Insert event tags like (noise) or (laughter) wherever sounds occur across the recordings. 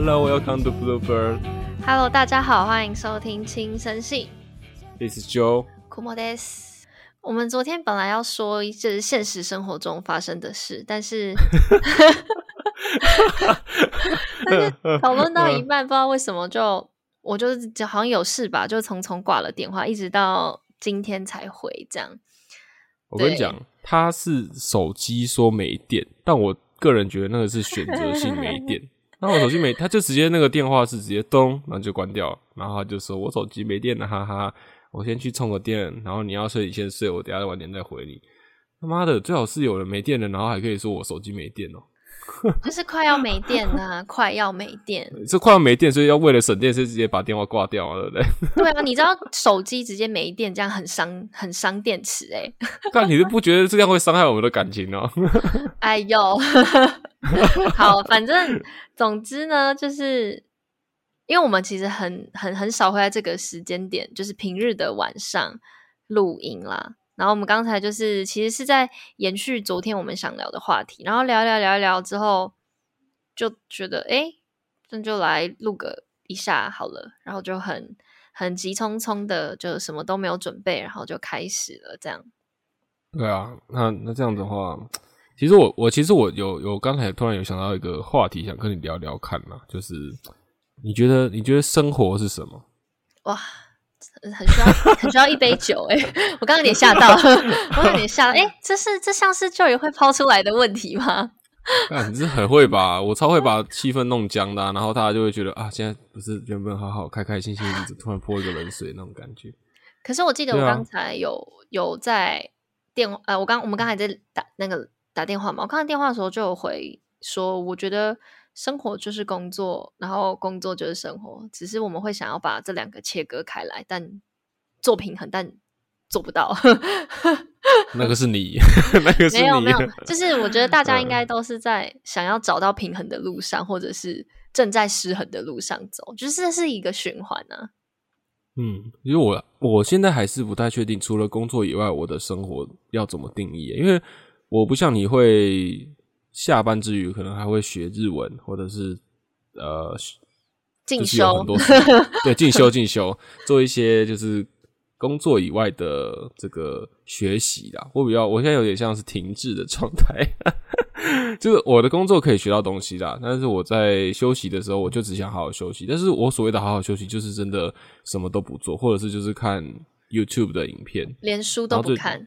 Hello, welcome to Bluebird. Hello，大家好，欢迎收听轻声信。This is Joe. 库莫德斯。我们昨天本来要说就是现实生活中发生的事，但是但 (laughs) 是讨论到一半，不知道为什么就我就是好像有事吧，就匆匆挂了电话，一直到今天才回这样。我跟你讲，他是手机说没电，但我个人觉得那个是选择性没电。(laughs) 那我手机没，他就直接那个电话是直接咚，然后就关掉了，然后他就说我手机没电了，哈哈，我先去充个电，然后你要睡你先睡，我等下晚点再回你。他妈的，最好是有人没电了，然后还可以说我手机没电哦、(laughs) 就是快要没电了，快要没电。这快要没电，所以要为了省电，是直接把电话挂掉啊，对不对？(laughs) 对啊，你知道手机直接没电，这样很伤很伤电池哎、(laughs) 但你是不觉得这样会伤害我们的感情哦、哎呦，好，反正总之呢，就是因为我们其实很很很少会在这个时间点，就是平日的晚上录音啦。然后我们刚才就是其实是在延续昨天我们想聊的话题，然后聊聊聊一聊之后，就觉得哎，那就来录个一下好了，然后就很很急匆匆的，就什么都没有准备，然后就开始了这样。对啊，那那这样子的话，其实我我其实我有有刚才突然有想到一个话题，想跟你聊聊看嘛，就是你觉得你觉得生活是什么？哇，很很需要 (laughs) 很需要一杯酒哎、我刚刚有点吓到，我有点吓到，哎、这是这像是就也会抛出来的问题吗？啊，你是很会把我超会把气氛弄僵的啊、然后大家就会觉得啊，现在不是原本好好开开心心的日子，突然泼一个冷水那种感觉。可是我记得我刚才有、有在电话呃，我刚我们刚才在打那个打电话嘛，我看到电话的时候就有回说，我觉得生活就是工作，然后工作就是生活，只是我们会想要把这两个切割开来，但做平衡，但做不到。(laughs) 那个是你，(laughs) 那个是你，没有没有，就是我觉得大家应嗯该都是在想要找到平衡的路上，或者是正在失衡的路上走，就是这是一个循环啊。嗯，因为我我现在还是不太确定，除了工作以外，我的生活要怎么定义？因为我不像你会下班之余可能还会学日文，或者是呃进修很多 (laughs) 对进修进修，做一些就是工作以外的这个学习啦。我比较我现在有点像是停滞的状态，(laughs) 就是我的工作可以学到东西啦，但是我在休息的时候，我就只想好好休息。但是我所谓的好好休息，就是真的什么都不做，或者是就是看 YouTube 的影片。连书都不看，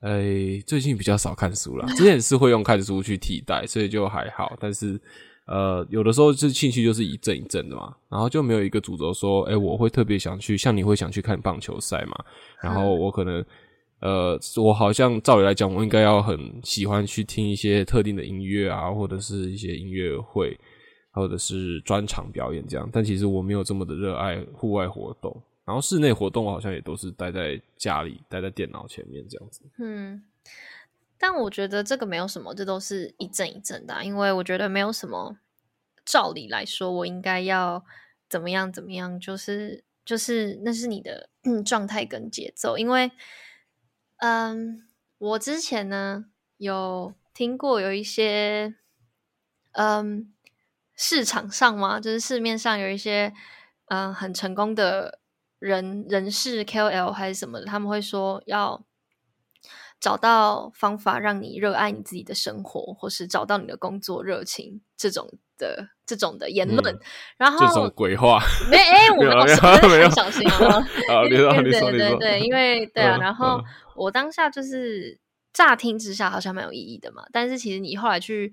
哎，最近比较少看书啦，之前是会用看书去替代，所以就还好。但是呃，有的时候是兴趣就是一阵一阵的嘛，然后就没有一个主轴说，哎，我会特别想去，像你会想去看棒球赛嘛，然后我可能呃，我好像照理来讲，我应该要很喜欢去听一些特定的音乐啊，或者是一些音乐会，或者是专场表演这样。但其实我没有这么的热爱户外活动，然后室内活动我好像也都是待在家里，待在电脑前面这样子。嗯。但我觉得这个没有什么，这都是一阵一阵的、因为我觉得没有什么照理来说，我应该要怎么样怎么样，就是就是那是你的状态跟节奏，因为嗯，我之前呢有听过有一些嗯市场上嘛，就是市面上有一些嗯很成功的人人事 KOL 还是什么的，他们会说要找到方法让你热爱你自己的生活，或是找到你的工作热情这种的这种的言论。嗯然后这种鬼话没哎、我 (laughs) 们没有没有很小心啊。啊！对说，你说，对对，因为 (laughs) 对啊，嗯然后嗯我当下就是乍听之下好像蛮有意义的嘛，但是其实你后来去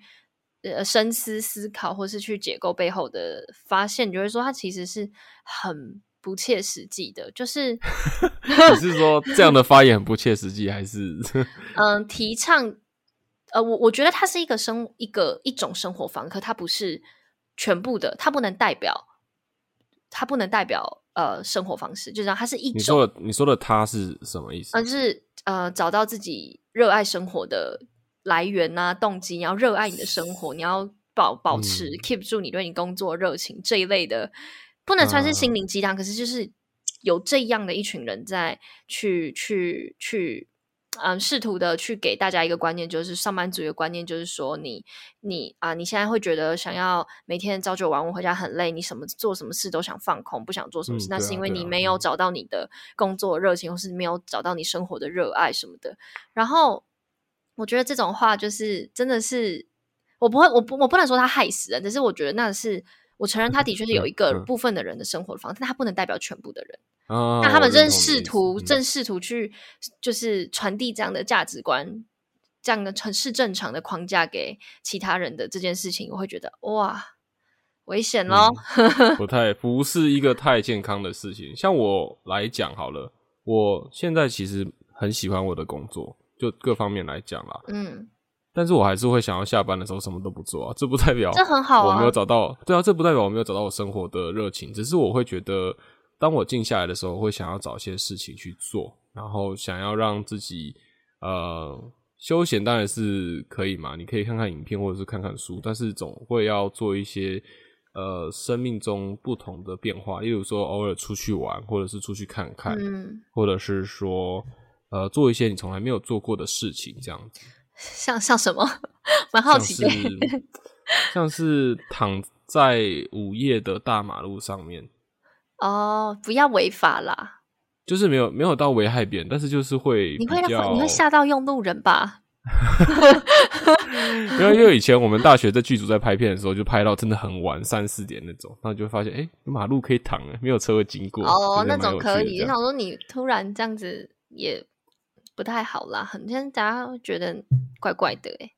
呃深思思考，或是去解构背后的发现，你就会说它其实是很不切实际的，就是 (laughs) 你是说这样的发言很不切实际，还是 (laughs) 嗯，提倡，呃，我我觉得它是一个生一个一种生活方，可它不是全部的，它不能代表，它不能代表呃生活方式，就是它是一你种，说的你说的它是什么意思？呃，就是呃找到自己热爱生活的来源啊，动机，你要热爱你的生活，你要保保持、嗯 keep 住你对你工作的热情这一类的，不能算是心啊灵鸡汤，可是就是有这样的一群人在去去去嗯，试图的去给大家一个观念，就是上班族的观念，就是说你你啊，你现在会觉得想要每天朝九晚五回家很累，你什么做什么事都想放空，不想做什么事，那是因为你没有找到你的工作热情，或是没有找到你生活的热爱什么的。然后我觉得这种话就是真的是，我不会，我不我不能说他害死人，只是我觉得那是我承认他的确是有一个部分的人的生活方式，但他不能代表全部的人。那他们正试图正试图去就是传递这样的价值观，这样的很是正常的框架给其他人的这件事情，我会觉得哇危险咯。不 (laughs) 太不是一个太健康的事情。像我来讲好了，我现在其实很喜欢我的工作，就各方面来讲啦，嗯，但是我还是会想要下班的时候什么都不做啊，这不代表这很好，我没有找到，对啊，这不代表我没有找到我生活的热情，只是我会觉得。当我静下来的时候，会想要找一些事情去做，然后想要让自己呃休闲，当然是可以嘛。你可以看看影片或者是看看书，但是总会要做一些呃生命中不同的变化，例如说偶尔出去玩，或者是出去看看，或者是说呃做一些你从来没有做过的事情，这样子。像像什么？(laughs) 蛮好奇的。像是躺在午夜的大马路上面。(laughs) 哦，不要违法啦！就是没有没有到危害别人，但是就是会你会你会吓到用路人吧？(laughs) 因为因为以前我们大学在剧组在拍片的时候，就拍到真的很晚三四点那种，然后就发现哎，马路可以躺哎，没有车会经过哦，那种可以。我想说你突然这样子也不太好啦，很像大家会觉得怪怪的哎。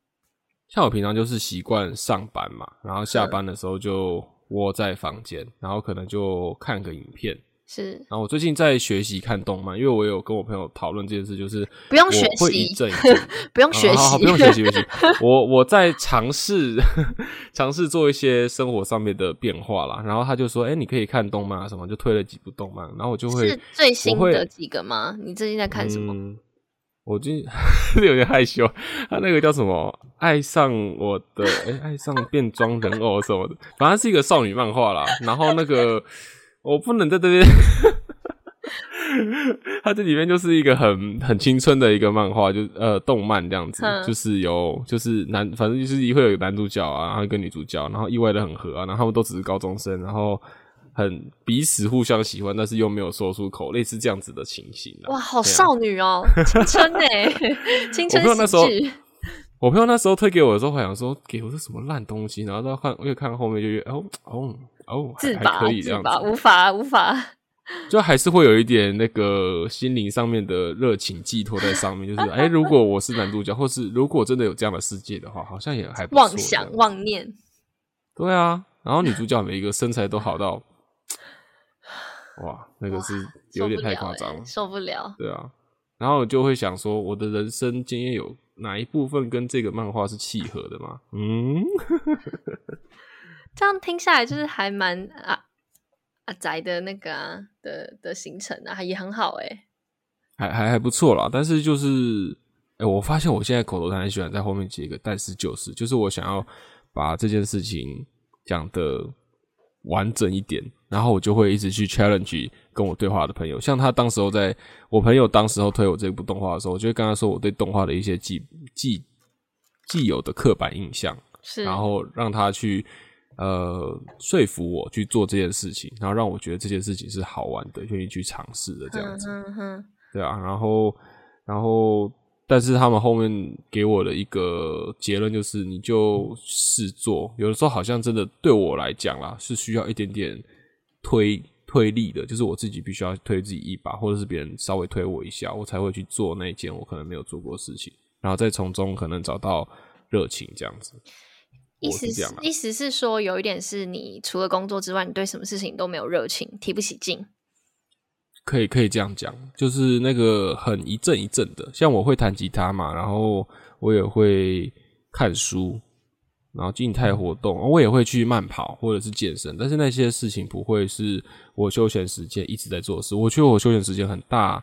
像我平常就是习惯上班嘛，然后下班的时候就。窝在房间，然后可能就看个影片。是，然后我最近在学习看动漫，因为我有跟我朋友讨论这件事，就是不用学习，不用学习，不用学习，学习。我我在尝试尝试做一些生活上面的变化啦。然后他就说：“哎，你可以看动漫啊，什么？”就推了几部动漫，然后我就会最新的几个吗？你最近在看什么？我最近 (laughs) 有点害羞，他那个叫什么？爱上我的哎，爱上变装人偶什么的，反正是一个少女漫画啦。然后那个我不能在这边，他这里面就是一个很很青春的一个漫画，就呃动漫这样子，就是有就是男，反正就是会有男主角啊，然后跟女主角，然后意外的很合啊，然后他们都只是高中生，然后。很彼此互相喜欢，但是又没有说出口，类似这样子的情形。哇，好少女哦，青春哎，(laughs) 青春喜剧。我朋友那时候推给我的时候，还想说给我是什么烂东西，然后再看，越看后面就越哦哦哦，自拔可以这样子，无法无法，就还是会有一点那个心灵上面的热情寄托在上面，(laughs) 就是哎，如果我是男主角，或是如果真的有这样的世界的话，好像也还妄想妄念。对啊，然后女主角每一个身材都好到。哇，那个是有点太夸张了，受不了。对啊，然后我就会想说，我的人生经验有哪一部分跟这个漫画是契合的吗？嗯，(laughs) 这样听下来就是还蛮啊啊宅的那个啊的的行程啊，也很好哎，还还还不错啦。但是就是，哎，我发现我现在口头禅很喜欢在后面接一个，但是就是就是我想要把这件事情讲的。完整一点，然后我就会一直去 challenge 跟我对话的朋友，像他当时候在我朋友当时候推我这部动画的时候，我就会跟他说我对动画的一些既既既有的刻板印象，是，然后让他去呃说服我去做这件事情，然后让我觉得这件事情是好玩的，愿意去尝试的这样子，对啊，然后然后。但是他们后面给我的一个结论就是，你就试做。有的时候好像真的对我来讲啦，是需要一点点推推力的，就是我自己必须要推自己一把，或者是别人稍微推我一下，我才会去做那件我可能没有做过的事情，然后再从中可能找到热情这样子。意思是意思是说，有一点是你除了工作之外，你对什么事情都没有热情，提不起劲。可以可以这样讲，就是那个很一阵一阵的，像我会弹吉他嘛，然后我也会看书，然后静态活动，我也会去慢跑或者是健身，但是那些事情不会是我休闲时间一直在做事。我觉得我休闲时间很大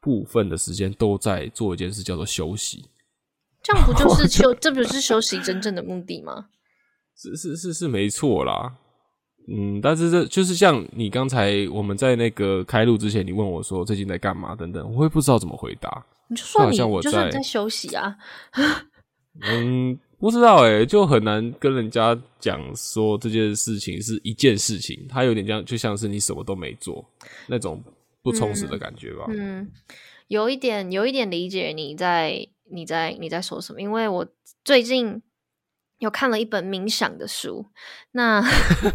部分的时间都在做一件事，叫做休息。(laughs) 这样不就 (laughs) 是休？这不是休息真正的目的吗？(laughs) 是是是是没错啦。嗯，但是这就是像你刚才我们在那个开录之前，你问我说最近在干嘛等等，我会不知道怎么回答。你就说你就是你在休息啊，嗯，不知道诶、就很难跟人家讲说这件事情是一件事情，它有点这样，就像是你什么都没做那种不充实的感觉吧。嗯，有一点有一点理解你在你在你在说什么，因为我最近有看了一本冥想的书，那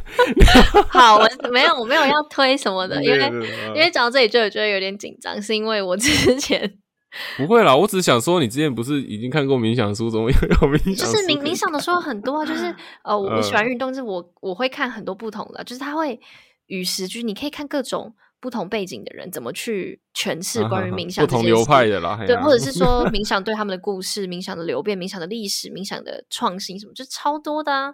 (laughs) 好，我没有我没有要推什么的，因为 (laughs) 因为讲到这里就有觉得有点紧张，是因为我之前 (laughs) 不会啦，我只是想说，你之前不是已经看过冥想书，怎么又有冥想？就是冥冥想的书有很多啊，就是 (laughs) 呃，我我喜嗯欢运动，就是我我会看很多不同的，就是它会与时俱，你可以看各种不同背景的人怎么去诠释关于冥想啊不同流派的啦，对，啊或者是说冥想对他们的故事、冥想的流变、冥想的历史、冥想的创新什么，就超多的啊。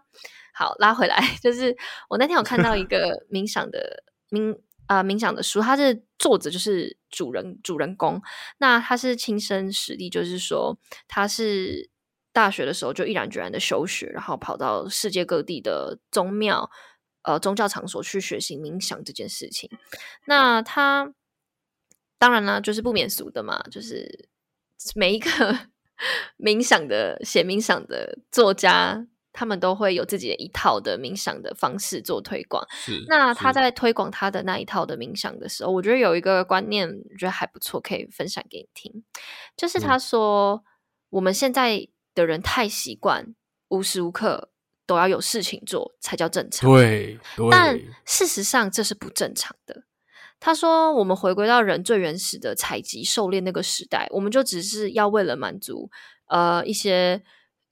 好，拉回来，(laughs) 就是我那天有看到一个冥想的冥啊、冥想的书，它是作者就是主人主人公，那他是亲身实例，就是说他是大学的时候就毅然决然的休学，然后跑到世界各地的宗庙。呃，宗教场所去学习冥想这件事情，那他当然啦，就是不免俗的嘛，就是每一个 (laughs) 冥想的写冥想的作家，他们都会有自己的一套的冥想的方式做推广。那他在推广他的那一套的冥想的时候，我觉得有一个观念，我觉得还不错，可以分享给你听。就是他说，我们现在的人太习惯无时无刻都要有事情做才叫正常。对但，事实上这是不正常的。他说，我们回归到人最原始的采集狩猎那个时代，我们就只是要为了满足呃一些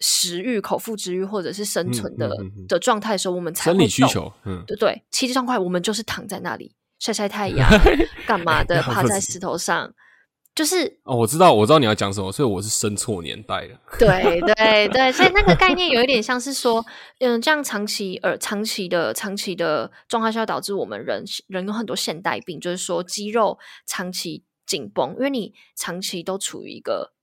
食欲、口腹之欲或者是生存的、嗯嗯嗯的状态的时候，我们才生理需求，嗯，对对，七上块我们就是躺在那里晒晒太阳，(laughs) 干嘛的，(laughs) 趴在石头上，就是哦，我知道，我知道你要讲什么，所以我是生错年代了。对对对，所以那个概念有一点像是说，嗯，这样长期而长期的长期的状态下，导致我们人人有很多现代病，就是说肌肉长期紧绷，因为你长期都处于一个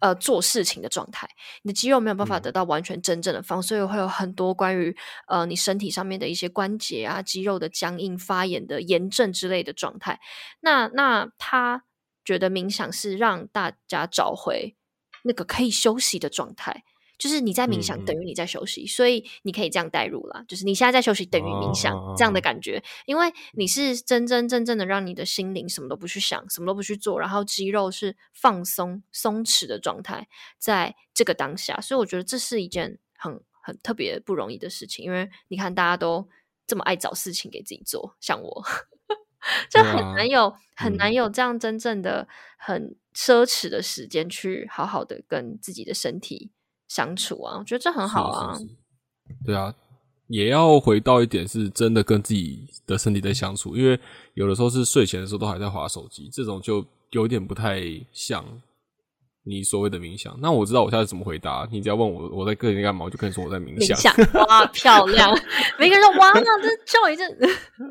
呃做事情的状态，你的肌肉没有办法嗯得到完全真正的放松，所以会有很多关于呃你身体上面的一些关节啊、肌肉的僵硬、发炎的炎症之类的状态。那那他觉得冥想是让大家找回那个可以休息的状态，就是你在冥想等于你在休息，所以你可以这样代入啦，就是你现在在休息等于冥想、哦这样的感觉，因为你是真真正正的让你的心灵什么都不去想，什么都不去做，然后肌肉是放松松弛的状态，在这个当下，所以我觉得这是一件很很特别不容易的事情，因为你看大家都这么爱找事情给自己做，像我。(laughs) 就很难有、很难嗯。有这样真正的很奢侈的时间去好好的跟自己的身体相处啊，我觉得这很好啊。是是是对啊，也要回到一点，是真的跟自己的身体在相处，因为有的时候是睡前的时候都还在划手机，这种就有点不太像你所谓的冥想。那我知道我下次怎么回答，你只要问我我在个人干嘛，我就跟你说我在冥冥想，哇，漂亮！(laughs) 每个人说哇，这叫一阵，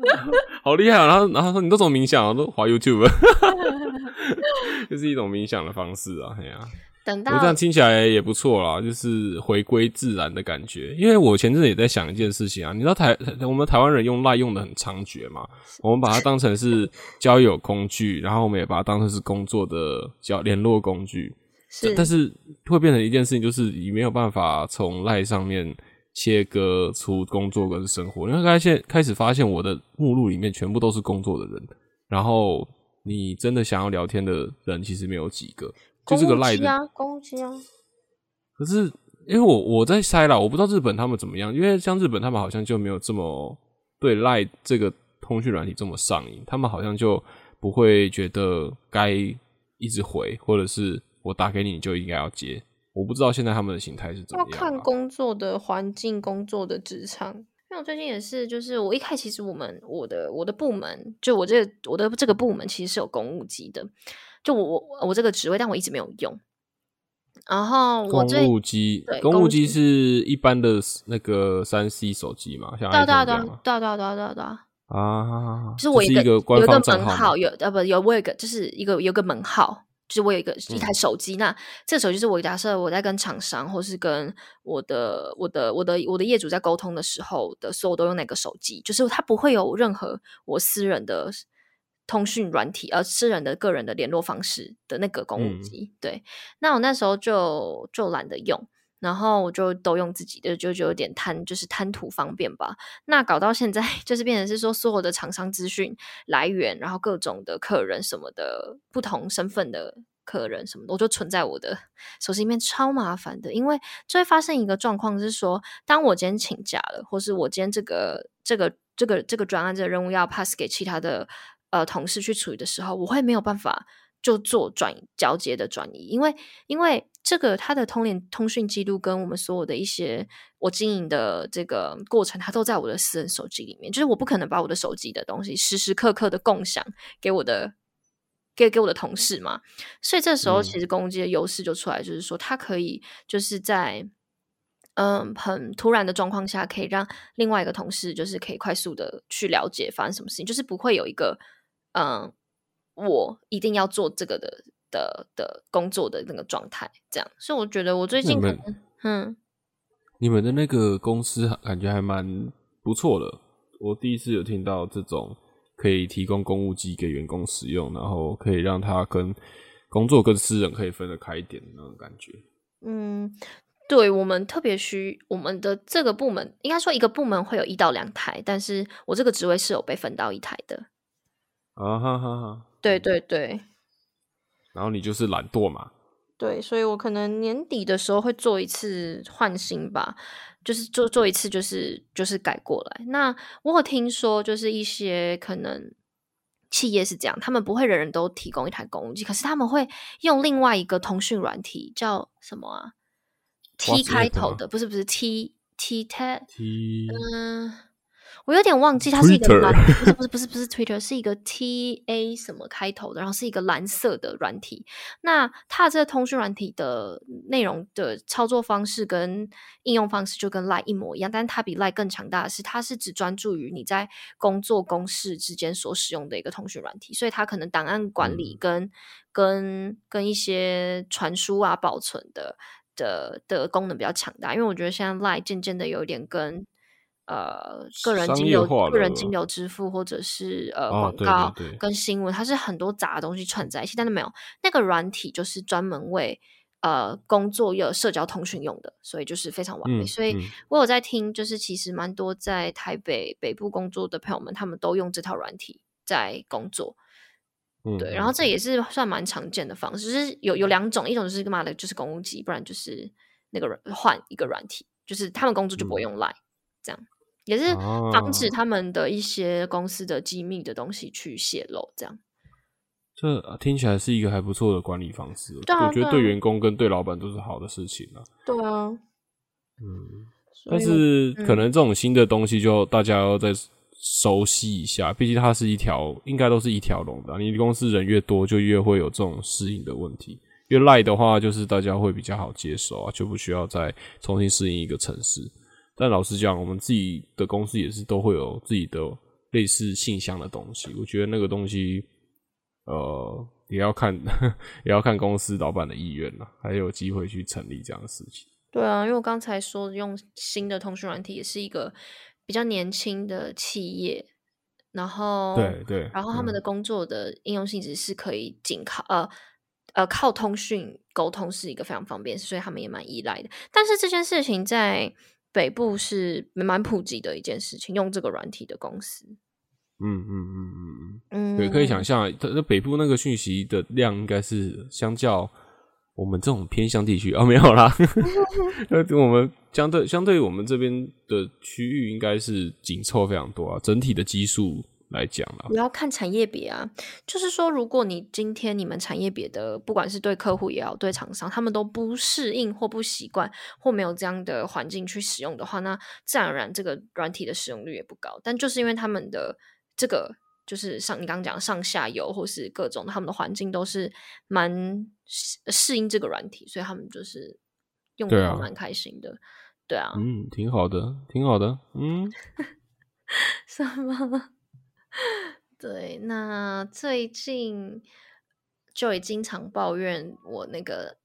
(laughs) 好厉害啊！然后然后他说你都怎么冥想啊？都滑 YouTube，(laughs) 就是一种冥想的方式啊，哎呀、等我这样听起来也不错啦，就是回归自然的感觉。因为我前阵子也在想一件事情啊，你知道台我们台湾人用赖用的很猖獗嘛，我们把它当成是交友工具，然后我们也把它当成是工作的交联络工具，是，但是会变成一件事情，就是你没有办法从赖上面切割出工作跟生活。因为大家现开始发现我的目录里面全部都是工作的人，然后你真的想要聊天的人其实没有几个，就是个赖的公务机啊，可是因为我我在猜啦，我不知道日本他们怎么样，因为像日本他们好像就没有这么对赖这个通讯软体这么上瘾，他们好像就不会觉得该一直回，或者是我打给你你就应该要接。我不知道现在他们的形态是怎么要样、啊。看工作的环境、工作的职场。因为我最近也是，就是我一开始其实我们我的我的部门，就我这个我的这个部门其实是有公务机的，就我我我这个职位，但我一直没有用。然后我公务机对，公公务机是一般的那个三 C 手机嘛，像对啊对啊对对啊对啊对啊对啊对啊，啊，就是我这是一个有一个门号，有呃不有我有一个就是一个有个门号，就是我有一个一台手机，那这个手机是我假设我在跟厂商或是跟我的我的我的我的业主在沟通的时候的所有都用那个手机，就是它不会有任何我私人的通讯软体，呃，私人的个人的联络方式的那个公务机。对，那我那时候就就懒得用。然后我就都用自己的，就就有点贪，就是贪图方便吧。那搞到现在，(laughs) 就是变成是说，所有的厂商资讯来源，然后各种的客人什么的，不同身份的客人什么的，我就存在我的手机里面，超麻烦的。因为就会发生一个状况，是说，当我今天请假了，或是我今天这个这个这个这个专案这个任务要 pass 给其他的呃同事去处理的时候，我会没有办法。就做转交接的转移，因为因为这个他的通联通讯记录跟我们所有的一些我经营的这个过程，它都在我的私人手机里面，就是我不可能把我的手机的东西时时刻刻的共享给我的给给我的同事嘛，所以这时候其实公机的优势就出来，就是说它可以就是在嗯很突然的状况下，可以让另外一个同事就是可以快速的去了解发生什么事情，就是不会有一个嗯。我一定要做这个的的的工作的那个状态，这样，所以我觉得我最近可能，嗯，你们的那个公司感觉还蛮不错的。我第一次有听到这种可以提供公务机给员工使用，然后可以让他跟工作跟私人可以分得开一点的那种感觉。嗯，对我们特别需我们的这个部门，应该说一个部门会有一到两台，但是我这个职位是有被分到一台的。啊哈哈哈。对对对，然后你就是懒惰嘛？对，所以我可能年底的时候会做一次换新吧，就是做做一次，就是就是改过来。那我有听说，就是一些可能企业是这样，他们不会人人都提供一台公务机，可是他们会用另外一个通讯软体，叫什么啊？T 开头的，不是不是 T T T，嗯。我有点忘记，它是一个蓝，不是不是不是不是 Twitter，是一个 T A 什么开头的，然后是一个蓝色的软体。那它这个通讯软体的内容的操作方式跟应用方式就跟 Line 一模一样，但是它比 Line 更强大的是，它是只专注于你在工作公事之间所使用的一个通讯软体，所以它可能档案管理跟跟跟一些传输啊保存的的的功能比较强大。因为我觉得现在 Line 渐渐的有点跟呃，个人金流、个人金流支付，或者是呃广告跟新闻，它是很多杂的东西串在一起。但是没有那个软体，就是专门为呃工作有社交通讯用的，所以就是非常完美。所以我有在听，就是其实蛮多在台北北部工作的朋友们，他们都用这套软体在工作。对，然后这也是算蛮常见的方式，就是有有两种，一种就是干嘛的，就是公务机，不然就是那个软换一个软体，就是他们工作就不会用 Line 这样。也是防止他们的一些公司的机密的东西去泄露，这样。这听起来是一个还不错的管理方式，我觉得对员工跟对老板都是好的事情啊。对啊，嗯，但是可能这种新的东西就大家要再熟悉一下，毕竟它是一条，应该都是一条龙的。你公司人越多，就越会有这种适应的问题。越赖的话，就是大家会比较好接受啊，就不需要再重新适应一个城市。但老实讲，我们自己的公司也是都会有自己的类似信箱的东西。我觉得那个东西，呃，也要看 (laughs) 也要看公司老板的意愿了，还有机会去成立这样的事情。对啊，因为我刚才说用新的通讯软体，也是一个比较年轻的企业，然后对对，然后他们的工作的应用性质是可以仅靠呃呃靠通讯沟通是一个非常方便，所以他们也蛮依赖的。但是这件事情在北部是蛮普及的一件事情，用这个软体的公司。嗯嗯嗯嗯嗯，对，可以想象，它那北部那个讯息的量应该是相较我们这种偏乡地区啊，没有啦。(laughs) 那我们相对相对我们这边的区域，应该是紧凑非常多啊，整体的基数。来讲了，你要看产业别啊，就是说，如果你今天你们产业别的，不管是对客户也好，对厂商，他们都不适应或不习惯，或没有这样的环境去使用的话，那自然而然这个软体的使用率也不高。但就是因为他们的这个，就是上你刚刚讲上下游或是各种他们的环境都是蛮适应这个软体，所以他们就是用的蛮开心的。对啊，嗯，挺好的，挺好的，嗯，(laughs) 什么？对，那最近就也经常抱怨我那个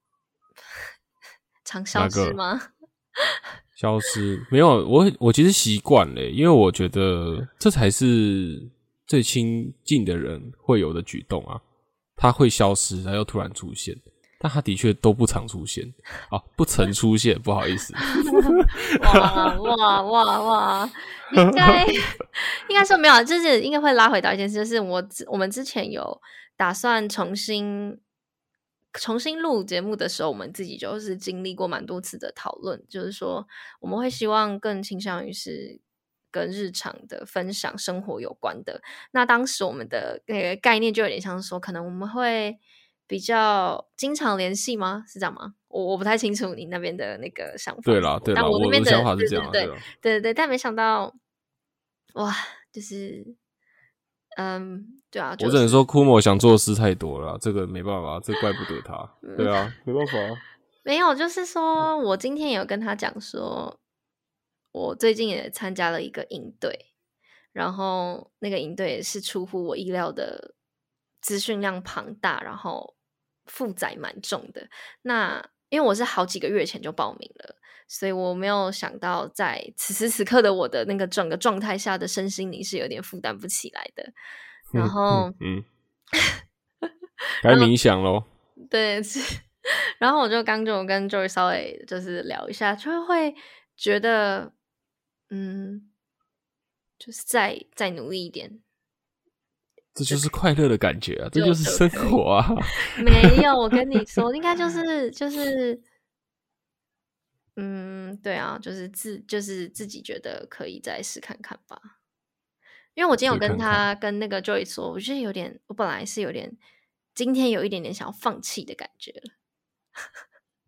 (laughs) 常消失吗？(laughs) 消失没有，我我其实习惯了，因为我觉得 (laughs) 这才是最亲近的人会有的举动啊。他会消失，然后又突然出现，但他的确都不常出现，哦，不曾出现，不好意思。哇哇哇哇！应该应该说没有，就是应该会拉回到一件事，就是我我们之前有打算重新重新录节目的时候，我们自己就是经历过蛮多次的讨论，就是说我们会希望更倾向于是跟日常的分享生活有关的。那当时我们的那个概念就有点像说，可能我们会比较经常联系吗？是这样吗？我我不太清楚你那边的那个想法。对啦，对啦，我但那边的的想法是这样啊，对对对但没想到，哇，就是，嗯，对啊，就是我只能说，库莫想做的事太多了，这个没办法，这怪不得他。(laughs) 嗯对啊，没办法啊。(laughs) 没有，就是说我今天有跟他讲说，我最近也参加了一个营队，然后那个营队也是出乎我意料的资讯量庞大，然后负载蛮重的。那因为我是好几个月前就报名了，所以我没有想到在此时此刻的我的那个整个状态下的身心灵是有点负担不起来的。(laughs) 然嗯后嗯，(laughs) 嗯该冥想喽。对，是。然后我就刚就跟 Joy 稍微就是聊一下，就会觉得，嗯，就是再再努力一点。这就是快乐的感觉啊，这就就是生活啊。没有，我跟你说，应该就是就是，嗯，对啊，就是自就是自己觉得可以再试看看吧。因为我今天有跟他跟那个 Joy 说，我觉得有点，我本来是有点，今天有一点点想要放弃的感觉了。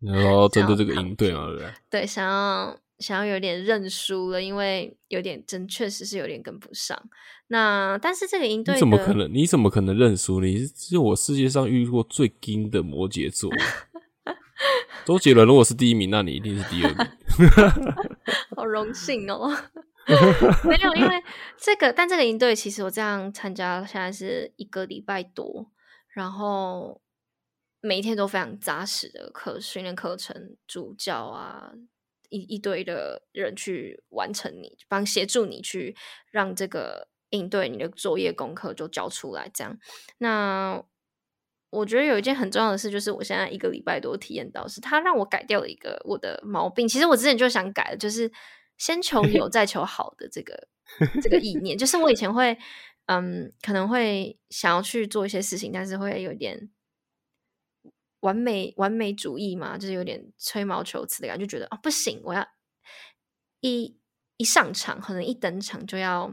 (laughs) 然后针对这个营队嘛，对不对？对，想要想要有点认输了，因为有点真确实是有点跟不上。那但是这个营队你怎么可能？你怎么可能认输？你是是我世界上遇过最硬的摩羯座。周杰伦如果是第一名，那你一定是第二名。(laughs) 好荣幸哦。(laughs) 没有，因为这个，但这个营队其实我这样参加，现在是一个礼拜多，然后每一天都非常扎实的课训练课程，助教啊，一一堆的人去完成你，帮协助你去让这个应对你的作业功课就交出来，这样。那我觉得有一件很重要的事，就是我现在一个礼拜多体验到，是他让我改掉了一个我的毛病。其实我之前就想改的，就是先求有 (laughs) 再求好的这个这个意念。就是我以前会，嗯，可能会想要去做一些事情，但是会有点完美完美主义嘛，就是有点吹毛求疵的感觉，就觉得哦不行，我要一一上场，可能一登场就要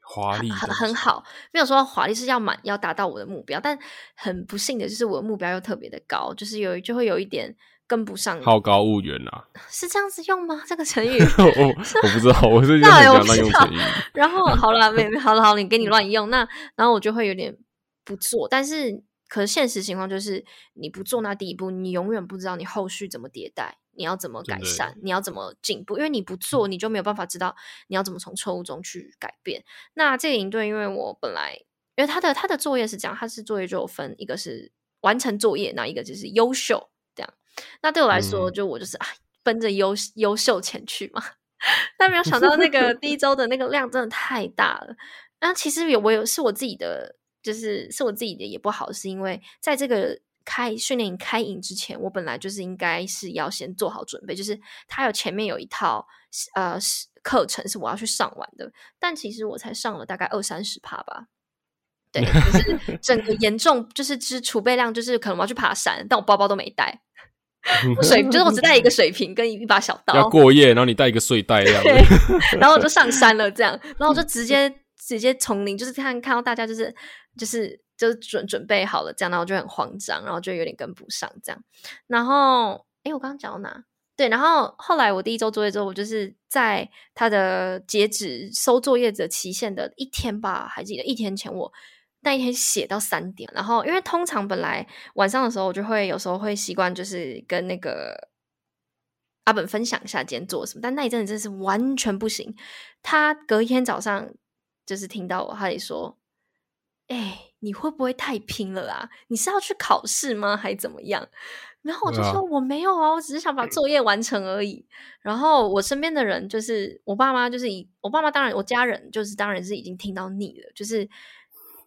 华丽很很好，没有说华丽是要满要达到我的目标，但很不幸的就是我的目标又特别的高，就是有就会有一点跟不上，好高骛远啊！是这样子用吗？这个成语？(laughs) 我我不知道，我是 (laughs) 觉得那很想乱我不知道用成语。然后好了，没没好了好了，你给你乱用，那然后我就会有点不做，但是可是现实情况就是你不做那第一步，你永远不知道你后续怎么迭代，你要怎么改善，你要怎么进步，因为你不做，你就没有办法知道你要怎么从错误中去改变。那这个营队，因为我本来因为他的他的作业是这样，他是作业就有分一个是完成作业，那一个就是优秀这样。那对我来说，嗯就我就是啊，奔着优优秀前去嘛。(laughs) 但没有想到那个第一周的那个量真的太大了。那其实有我有是我自己的，就是是我自己的也不好，是因为在这个开训练营开营之前，我本来就是应该是要先做好准备，就是他有前面有一套呃课程是我要去上完的，但其实我才上了大概二三十趴吧。对，就是 (laughs) 整个严重，就是之储备量，就是可能我要去爬山，但我包包都没带，我水就是我只带一个水瓶跟一把小刀，要过夜，然后你带一个睡袋这样 (laughs) 然后我就上山了，这样，然后我就直 (laughs) 接直接从零，就是看看到大家就是就是就准准备好了这样，然后就很慌张，然后就有点跟不上这样，然后诶，我刚刚讲到哪？对，然后后来我第一周作业之后，我就是在他的截止收作业的期限的一天吧，还记得一天前我。那一天写到三点，然后因为通常本来晚上的时候，我就会有时候会习惯就是跟那个阿本分享一下今天做什么，但那一阵子真是完全不行。他隔一天早上就是听到我，他也说：“哎，你会不会太拼了啊？你是要去考试吗？还怎么样？”然后我就说：“我没有啊，我只是想把作业完成而已。”然后我身边的人就是我爸妈，就是以我爸妈当然我家人就是当然是已经听到腻了，就是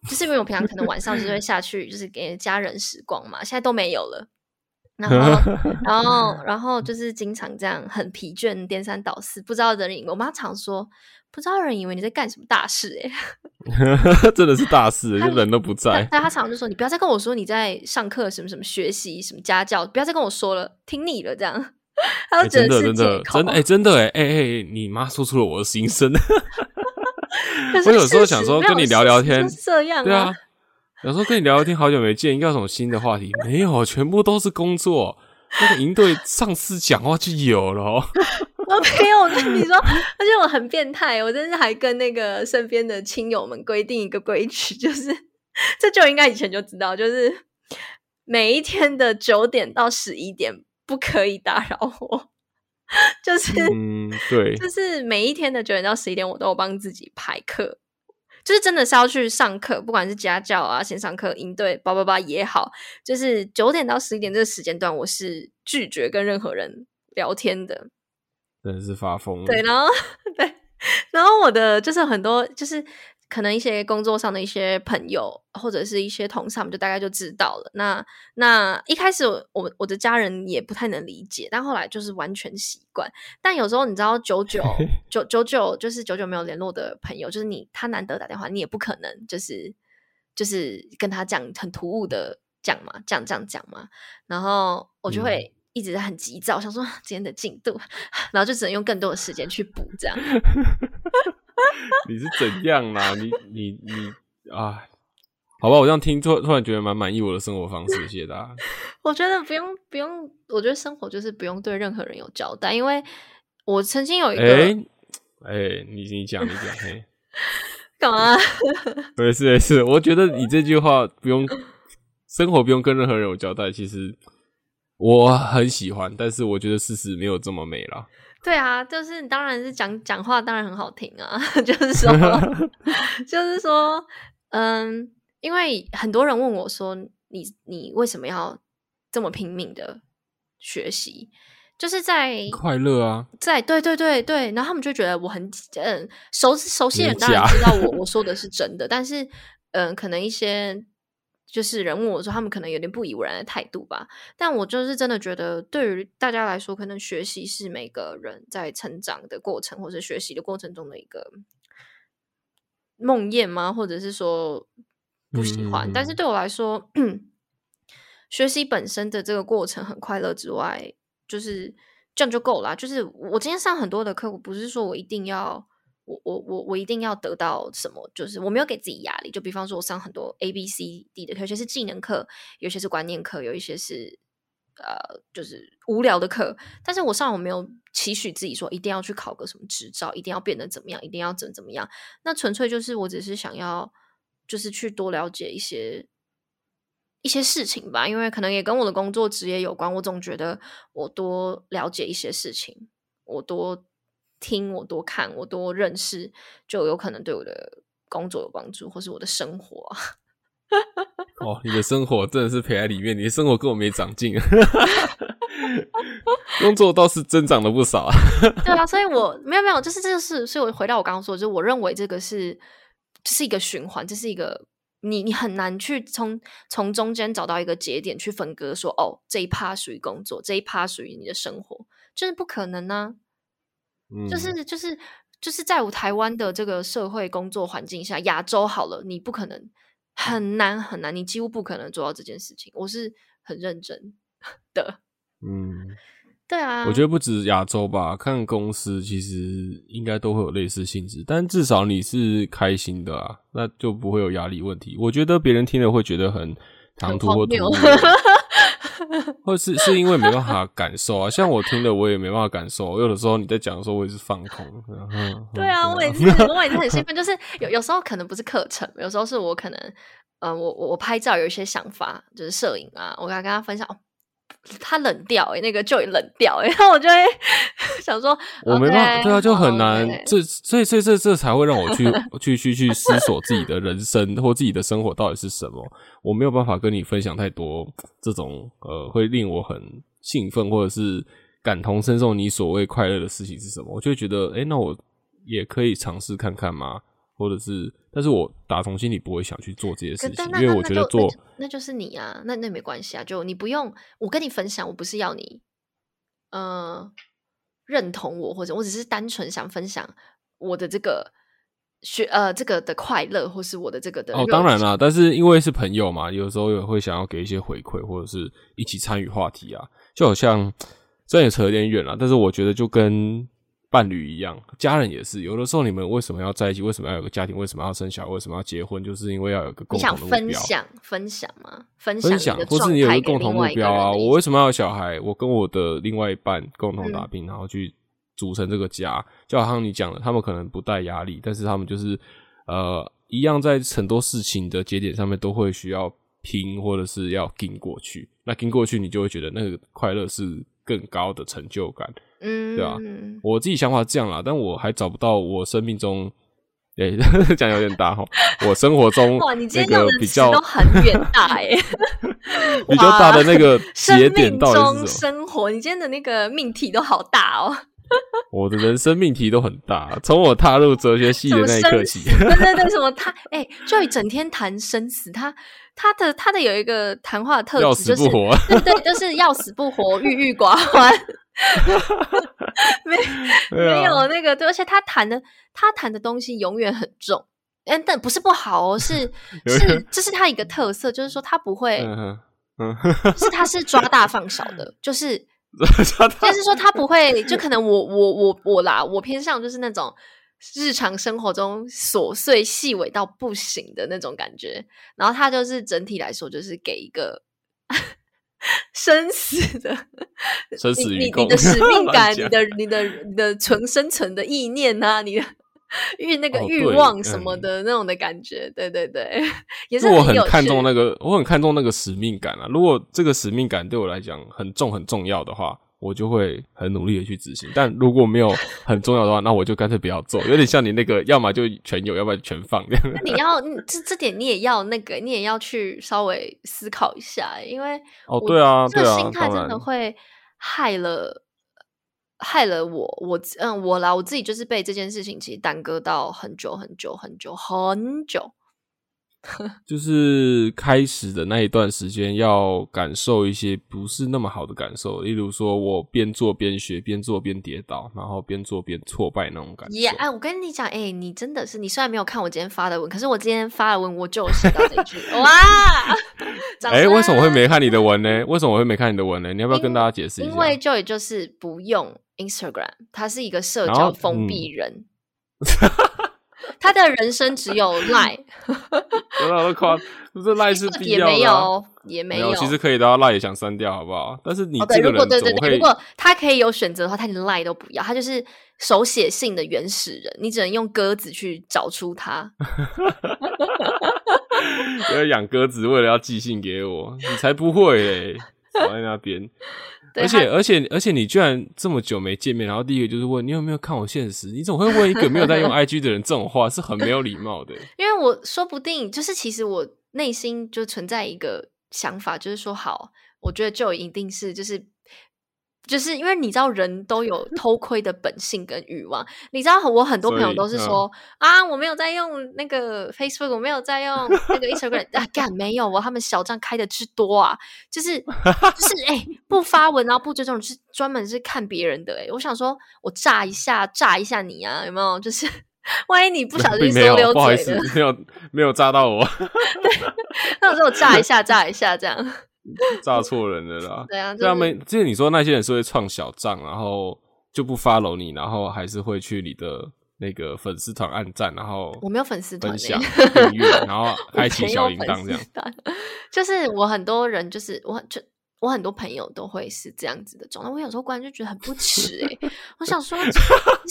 就是因为我平常可能晚上就会下去就是给家人时光嘛，现在都没有了。然后，(laughs) 然后，然后就是经常这样很疲倦，颠三倒四，不知道的人。我妈常说，不知道人以为你在干什么大事，哎，(laughs) 真的是大事，就人都不在。但他常常就说，你不要再跟我说你在上课什么什么学习什么家教，不要再跟我说了，听腻了这样。真的，真的，真的，哎，真的，哎，哎哎，你妈说出了我的心声。我有时候想说跟你聊聊天，这样，对啊。有时候跟你聊聊天，好久没见，应该有什么新的话题？没有，全部都是工作。那个营队上次讲话就有了。(laughs) 我没有，我跟你说，(laughs) 而且我很变态，我真是还跟那个身边的亲友们规定一个规矩，(laughs) 就是这就应该以前就知道，就是每一天的九点到十一点不可以打扰我。就是嗯，对，就是每一天的九点到十一点，我都有帮自己排课。就是真的是要去上课，不管是家教啊、线上课、应对叭叭叭也好，就是九点到十一点这个时间段，我是拒绝跟任何人聊天的。真的是发疯。对，然后 (laughs) 对，然后我的就是很多就是。可能一些工作上的一些朋友或者是一些同事，他们就大概就知道了。那那一开始我我的家人也不太能理解，但后来就是完全习惯。但有时候你知道，(laughs) 九九九九九就是九九没有联络的朋友，就是你他难得打电话，你也不可能就是就是跟他讲很突兀的讲嘛，这样这样讲嘛。然后我就会一直很急躁，想说今天的进度，然后就只能用更多的时间去补这样。(laughs) 你是怎样啦？你你你啊，好吧，我这样听突突然觉得蛮满意我的生活方式，谢谢大家。(laughs) 我觉得不用不用，我觉得生活就是不用对任何人有交代，因为我曾经有一个，哎，你你讲你讲，嘿，干嘛？(laughs) 没事没事，我觉得你这句话不用生活不用跟任何人有交代，其实我很喜欢，但是我觉得事实没有这么美了。对啊，就是当然是讲讲话，当然很好听啊。(laughs) 就是说，(laughs) 就是说，嗯，因为很多人问我说：“你你为什么要这么拼命的学习？”就是在快乐啊，在对对对对，然后他们就觉得我很嗯熟熟悉的人当然知道我我说的是真的，但是嗯，可能一些。就是人问我说，他们可能有点不以为然的态度吧。但我就是真的觉得，对于大家来说，可能学习是每个人在成长的过程，或者学习的过程中的一个梦魇吗？或者是说不喜欢？但是对我来说，学习本身的这个过程很快乐之外，就是这样就够了。就是我今天上很多的课，我不是说我一定要。我我我我一定要得到什么？就是我没有给自己压力。就比方说，我上很多 A B C D 的课，有些是技能课，有些是观念课，有一些是呃，就是无聊的课。但是我上我没有期许自己说一定要去考个什么执照，一定要变得怎么样，一定要怎怎么样。那纯粹就是我只是想要，就是去多了解一些一些事情吧。因为可能也跟我的工作职业有关。我总觉得我多了解一些事情，我多。听我多看，我多认识，就有可能对我的工作有帮助，或是我的生活。(laughs) 哦，你的生活真的是陪在里面，你的生活跟我没长进，(laughs) 工作倒是增长了不少啊。(laughs) 对啊，所以我没有没有，就是这个是，所以我回到我刚刚说，就是我认为这个是这是一个循环，这是一个你你很难去从从中间找到一个节点去分割，说哦这一趴属于工作，这一趴属于你的生活，就是不可能呢。就是就是就是在我台湾的这个社会工作环境下，亚洲好了，你不可能很难很难，你几乎不可能做到这件事情。我是很认真的，嗯，(laughs) 对啊，我觉得不止亚洲吧，看公司其实应该都会有类似性质，但至少你是开心的啊，那就不会有压力问题。我觉得别人听了会觉得很唐突或突兀。(laughs) 或是是因为没办法感受啊，像我听的我也没办法感受。有的时候你在讲的时候，我也是放空。对啊，我每次，我每次很兴奋。就是有有时候可能不是课程，有时候是我可能，嗯，我我我拍照有一些想法，就是摄影啊，我刚跟他分享，他冷掉哎、那个就冷掉哎、(laughs) 然后我就会 (laughs) 想说，我没办法对啊，就很难。这所以所以这这才会让我去去去去思索自己的人生或自己的生活到底是什么。我没有办法跟你分享太多这种呃会令我很兴奋或者是感同身受你所谓快乐的事情是什么。我就会觉得，哎、那我也可以尝试看看吗？或者是，但是我打从心里不会想去做这些事情因为我觉得做那就那就是你啊，那那没关系啊，就你不用我跟你分享，我不是要你呃认同我，或者我只是单纯想分享我的这个学呃这个的快乐，或是我的这个的哦，当然啦，但是因为是朋友嘛，有时候也会想要给一些回馈，或者是一起参与话题啊。就好像虽然也扯有点远了，但是我觉得就跟伴侣一样，家人也是。有的时候你们为什么要在一起？为什么要有个家庭？为什么要生小孩？为什么要结婚？就是因为要有个共同的目标。分享分享吗？分享分享，或是你有一个共同目标啊！我为什么要有小孩？我跟我的另外一半共同打嗯拼，然后去组成这个家。就好像你讲的，他们可能不带压力，但是他们就是呃，一样在很多事情的节点上面都会需要拼，或者是要跟过去。那跟过去，你就会觉得那个快乐是更高的成就感。嗯，对啊我自己想法是这样啦，但我还找不到我生命中。诶、(laughs) 讲有点大哈。我生活中哇，你今那天用的比较都很远大哎、(laughs) 比较大的那个生节点到底是中什么？生活，你今天的那个命题都好大哦。(laughs) 我的人生命题都很大，从我踏入哲学系的那一刻起？对对对，(laughs) 什么他哎，就一整天谈生死，他他的他的有一个谈话的特要质就是，死不活。对对，就是要死不活，郁郁寡欢。(laughs) 没啊没有那个，对，而且他谈的他谈的东西永远很重。嗯，但不是不好哦，是是，这是他一个特色，就是说他不会，嗯是他是抓大放小的，就是他就是说他不会，就可能我我我我啦，我偏向就是那种日常生活中琐碎细微到不行的那种感觉，然后他就是整体来说就是给一个 (laughs) 生死的生死与共你你你的使命感，你的你的你的存生存的意念呐、你的。(laughs) 欲那个欲望什么嗯的、那种的感觉，对对对，也是我很看重那个，我很看重那个使命感啊。如果这个使命感对我来讲很重很重要的话，我就会很努力的去执行。但如果没有很重要的话，那我就干脆不要做。有点像你那个，要么就全有，要不然全放这样。那你要嗯这这点你也要那个，你也要去稍微思考一下，因为哦，对啊，这个心态真的会害了害了我，我嗯我啦，我自己就是被这件事情其实耽搁到很久很久很久很久。(laughs) 就是开始的那一段时间，要感受一些不是那么好的感受，例如说我边做边学，边做边跌倒，然后边做边挫败那种感觉。耶、哎，我跟你讲，哎、你真的是，你虽然没有看我今天发的文，可是我今天发的文我就有写到这句，哇！(laughs) 哎、哎、为什么会没看你的文呢？为什么我会没看你的文呢？你要不要跟大家解释一下？因为 Joy 就是不用 Instagram，他是一个社交封闭人，(laughs) 他的人生只有 (laughs) Line，有那都夸，这赖是必也要的、啊。没有，也没没有，其实可以的啊，赖也想删掉，好不好？但是你这个人果对对对，如？果他可以有选择的话，他连 Line 都不要，他就是手写信的原始人，你只能用鸽子去找出他。(laughs) 要养鸽子，为了要寄信给我，你才不会嘞，躲在那边。对而且而且而且，你居然这么久没见面，然后第一个就是问你有没有看我现实？你怎么会问一个没有在用 (laughs) IG 的人这种话？是很没有礼貌的。(laughs) 因为我说不定就是其实我内心就存在一个想法，就是说好，我觉得就一定是就是。就是因为你知道人都有 (laughs) 偷窥的本性跟欲望，你知道我很多朋友都是说、啊，我没有在用那个 Facebook，我没有在用那个 Instagram，啊，干没有我，他们小账开的之多啊，就是就是哎、不发文然后不追踪，是专门是看别人的哎、我想说我炸一下炸一下你啊，有没有？就是 (laughs) 万一你不小心 (laughs) 并没有说溜，不好意思嘴了，，没有没有炸到我，那我说我炸一下，炸一下，这样。炸错人了啦。(laughs) 对啊，就是们之前你说那些人是会创小账，然后就不 follow 你，然后还是会去你的那个粉丝团按赞，然后我没有粉丝团分欸享、(laughs) 订阅，然后我开启没有粉小铃铛这样就是我很多人，就是我就我很多朋友都会是这样子的状态。我有时候观然就觉得很不耻哎、(laughs) 我想说你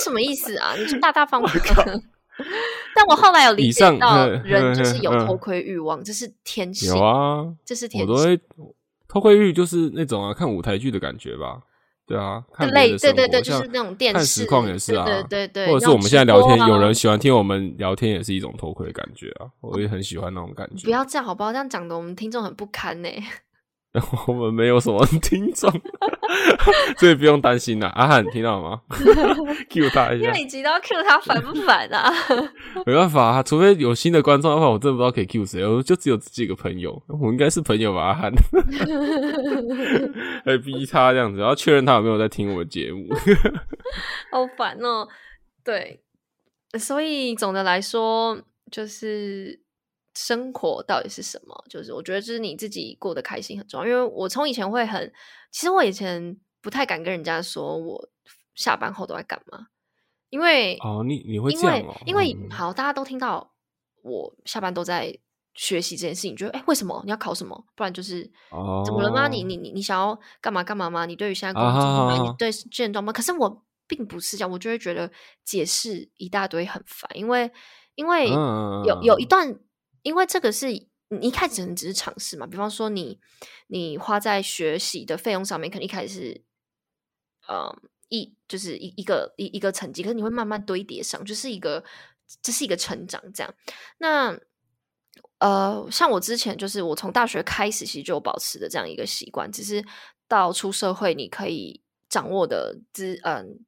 什么意思啊？你就大大方方。(laughs) 但我后来有理解到，嗯人就是有偷窥欲望，这是天性，有啊，这是天性。我都会偷窥欲就是那种啊，看舞台剧的感觉吧。对啊，看别类对对对，就是那种电视看视实况也是啊，对对对，或者是我们现在聊天，啊有人喜欢听我们聊天，也是一种偷窥的感觉啊。我也很喜欢那种感觉。不要这样好不好？这样讲的我们听众很不堪呢、我们没有什么听众，(laughs) 所以不用担心啦。阿汉，你听到了吗？(laughs) Q 他一下，每集都要 Q 他烦不烦啊？(laughs) 没办法啊，除非有新的观众的话，我真的不知道可以 Q 谁，我就只有这几个朋友，我应该是朋友吧？阿汉，来逼他这样子，然后确认他有没有在听我的节目。好烦哦。对，所以总的来说，就是生活到底是什么？就是我觉得，就是你自己过得开心很重要。因为我从以前会很，其实我以前不太敢跟人家说我下班后都在干嘛，因为哦，你你会因为这样哦？因为嗯好，大家都听到我下班都在学习这件事情，觉得哎，诶为什么你要考什么？不然就是哦，怎么了吗？你你你你想要干嘛干嘛吗？你对于现在工作，你对现状吗？可是我并不是这样，我就会觉得解释一大堆很烦，因为因为嗯有有一段，因为这个是你一开始可能只是尝试嘛，比方说你你花在学习的费用上面，可能一开始是呃一就是一一个一一个成绩，可是你会慢慢堆叠上，就是一个这是一个成长这样。那呃，像我之前就是我从大学开始，其实就保持的这样一个习惯，只是到出社会，你可以掌握的资嗯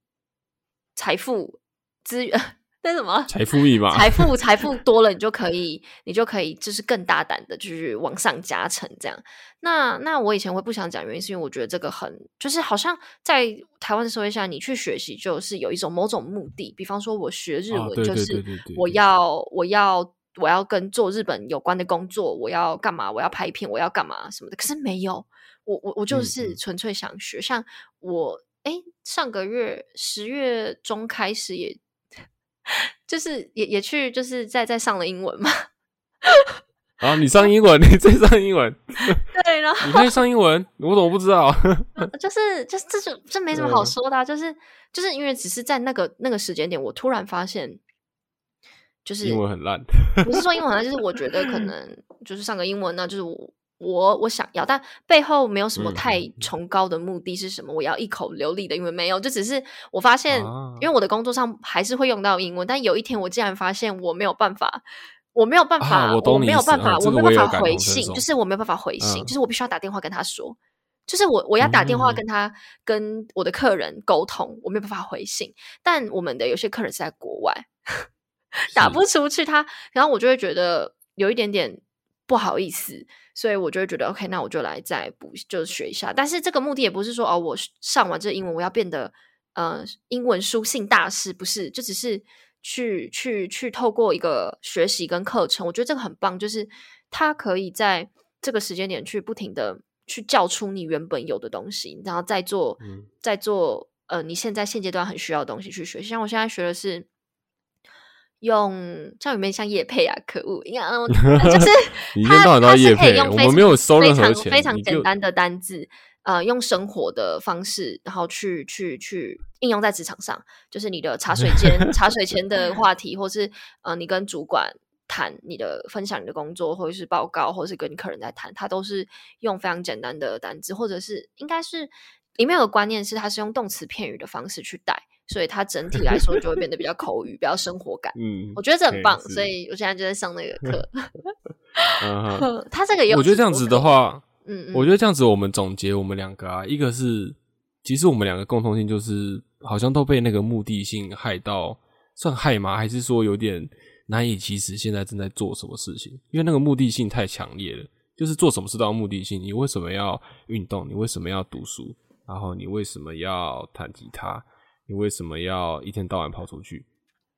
财富资源那什么 (laughs) 财富密码，财富财富多了，你就可以你就可以就是更大胆的，就是往上加成这样。那那我以前会不想讲原因，是因为我觉得这个很就是好像在台湾的社会下，你去学习就是有一种某种目的，比方说我学日文，就是我要我要我要跟做日本有关的工作，我要干嘛？我要拍片，我要干嘛什么的。可是没有，我我我就嗯是嗯纯粹想学。像我诶，上个月十月中开始也，就是也也去就是在在上了英文嘛。啊，你上英文，你再上英文，(laughs) 对，然后你可以上英文，我怎么不知道？(laughs) 就是就是这就这没什么好说的啊、就是就是因为只是在那个那个时间点，我突然发现，就是英文很烂，不是说英文很烂，就是我觉得可 (laughs) 能就是上个英文呢，就是我我我想要，但背后没有什么嗯太崇高的目的是什么？我要一口流利的英文没有，就只是我发现，啊因为我的工作上还是会用到英文，但有一天我竟然发现我没有办法。我没有办法，啊我没有办法，啊这没有办法回信，就是我没有办法回信，嗯就是我必须要打电话跟他说，就是我我要打电话嗯跟他、跟我的客人沟通，我没有办法回信。但我们的有些客人是在国外，(laughs) 打不出去他，然后我就会觉得有一点点不好意思，所以我就会觉得 OK，那我就来再补，就是学一下。但是这个目的也不是说哦，我上完这英文我要变得呃英文书信大师，不是，就只是去去去透过一个学习跟课程，我觉得这个很棒，就是它可以在这个时间点去不停的去叫出你原本有的东西，然后再做、嗯再做呃你现在现阶段很需要的东西去学习。像我现在学的是。用这样有没有像叶配啊？可恶！应该嗯就是你一天到晚都它它是可以用非我们没有收任何钱，常非常简单的单字，呃，用生活的方式，然后去去去应用在职场上，就是你的茶水间 (laughs) 茶水间的话题，或是呃，你跟主管谈你的分享你的工作，或者是报告，或者是跟你客人在谈，他都是用非常简单的单字，或者是应该是里面有个观念是他是用动词片语的方式去带，所以它整体来说就会变得比较 (laughs) 口语，比较生活感。嗯，我觉得这很棒，所以我现在就在上那个课。(laughs) 他这个也有我觉得这样子的话，嗯，嗯我觉得这样子，我们总结我们两个啊，一个是其实我们两个共同性就是好像都被那个目的性害到，算害吗？还是说有点难以启齿？现在正在做什么事情？因为那个目的性太强烈了，就是做什么事都要目的性。你为什么要运动？你为什么要读书？然后你为什么要弹吉他？你为什么要一天到晚跑出去？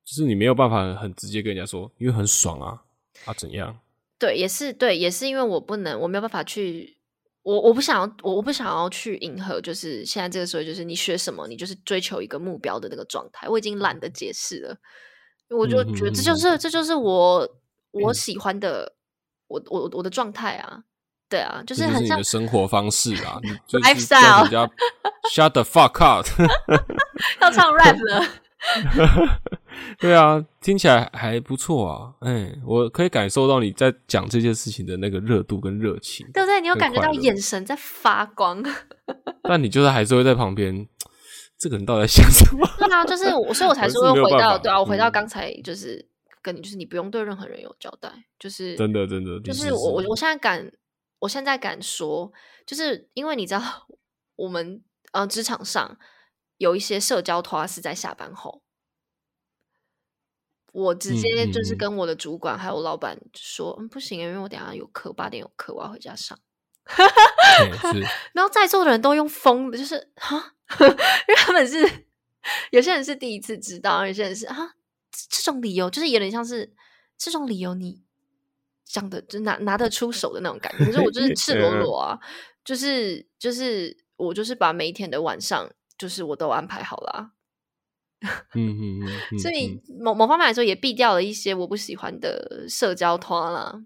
就是你没有办法很直接跟人家说，因为很爽啊啊怎样？对，也是对，也是因为我不能，我没有办法去，我我不想要，我我不想要去迎合，就是现在这个时候，就是你学什么，你就是追求一个目标的那个状态，我已经懒得解释了，我就觉得这就嗯是这就是我我喜欢的，我我我的状态啊，对啊，就是很像的生活方式啊，(laughs) Lifestyle 叫人家 shut the fuck up，(laughs) 要唱 rap 了，(laughs) 对啊，听起来还不错啊。哎，我可以感受到你在讲这件事情的那个热度跟热情，对不对？你有感觉到眼神在发光。但你就是还是会在旁边，这个人到底在想什么？对啊，就是我，所以我才是会回到对啊，我回到嗯刚才就是跟你，就是你不用对任何人有交代，就是真的真的，就是我我我现在敢，我现在敢说，就是因为你知道，我们呃职场上有一些社交拖是在下班后，我直嗯接就是跟我的主管还有老板说，嗯，不行，因为我等下有课，八点有课，我要回家上。(laughs) 然后在座的人都用疯的，就是哈，(laughs) 因为他们是有些人是第一次知道，有些人是啊，这这种理由就是有点像是这种理由你讲的就拿拿得出手的那种感觉。可是我就是 (laughs) 赤裸裸啊，就是就是我就是把每一天的晚上就是我都安排好了啊、(laughs) 嗯嗯嗯嗯，所以嗯某某方面来说也避掉了一些我不喜欢的社交拖啦。